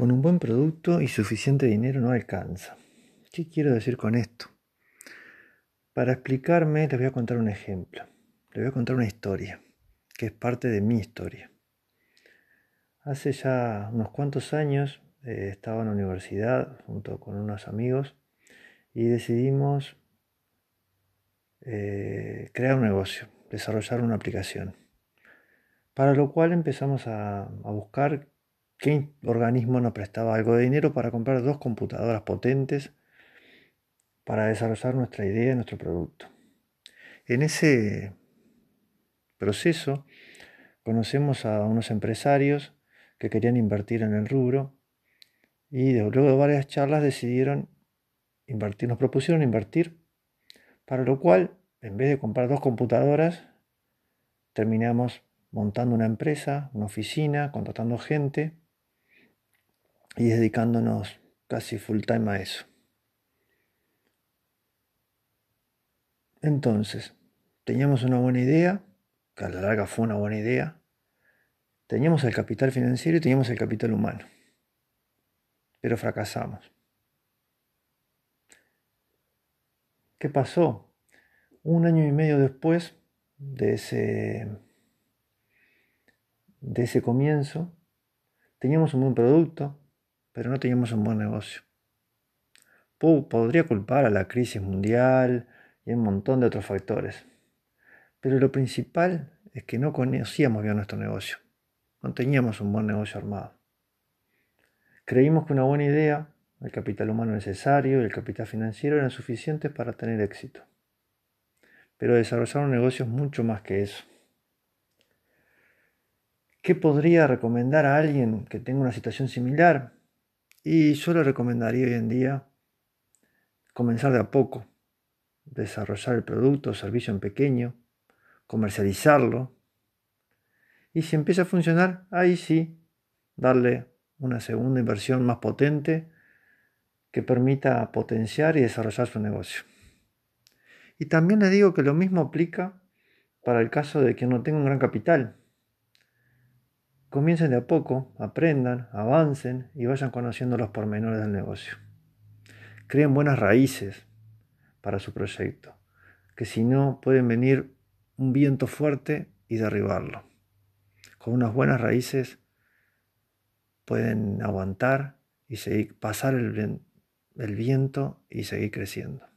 Con un buen producto y suficiente dinero no alcanza. ¿Qué quiero decir con esto? Para explicarme les voy a contar un ejemplo. Les voy a contar una historia, que es parte de mi historia. Hace ya unos cuantos años eh, estaba en la universidad junto con unos amigos y decidimos eh, crear un negocio, desarrollar una aplicación. Para lo cual empezamos a, a buscar qué organismo nos prestaba algo de dinero para comprar dos computadoras potentes para desarrollar nuestra idea, nuestro producto. En ese proceso conocemos a unos empresarios que querían invertir en el rubro y luego de varias charlas decidieron invertir, nos propusieron invertir, para lo cual en vez de comprar dos computadoras terminamos montando una empresa, una oficina, contratando gente y dedicándonos casi full time a eso. Entonces, teníamos una buena idea, que a la larga fue una buena idea, teníamos el capital financiero y teníamos el capital humano, pero fracasamos. ¿Qué pasó? Un año y medio después de ese, de ese comienzo, teníamos un buen producto, pero no teníamos un buen negocio. Podría culpar a la crisis mundial y un montón de otros factores. Pero lo principal es que no conocíamos bien nuestro negocio. No teníamos un buen negocio armado. Creímos que una buena idea, el capital humano necesario y el capital financiero eran suficientes para tener éxito. Pero desarrollar un negocio es mucho más que eso. ¿Qué podría recomendar a alguien que tenga una situación similar? Y yo le recomendaría hoy en día comenzar de a poco, desarrollar el producto o servicio en pequeño, comercializarlo. Y si empieza a funcionar, ahí sí, darle una segunda inversión más potente que permita potenciar y desarrollar su negocio. Y también le digo que lo mismo aplica para el caso de que no tenga un gran capital. Comiencen de a poco, aprendan, avancen y vayan conociendo los pormenores del negocio. Creen buenas raíces para su proyecto, que si no pueden venir un viento fuerte y derribarlo. Con unas buenas raíces pueden aguantar y seguir, pasar el, el viento y seguir creciendo.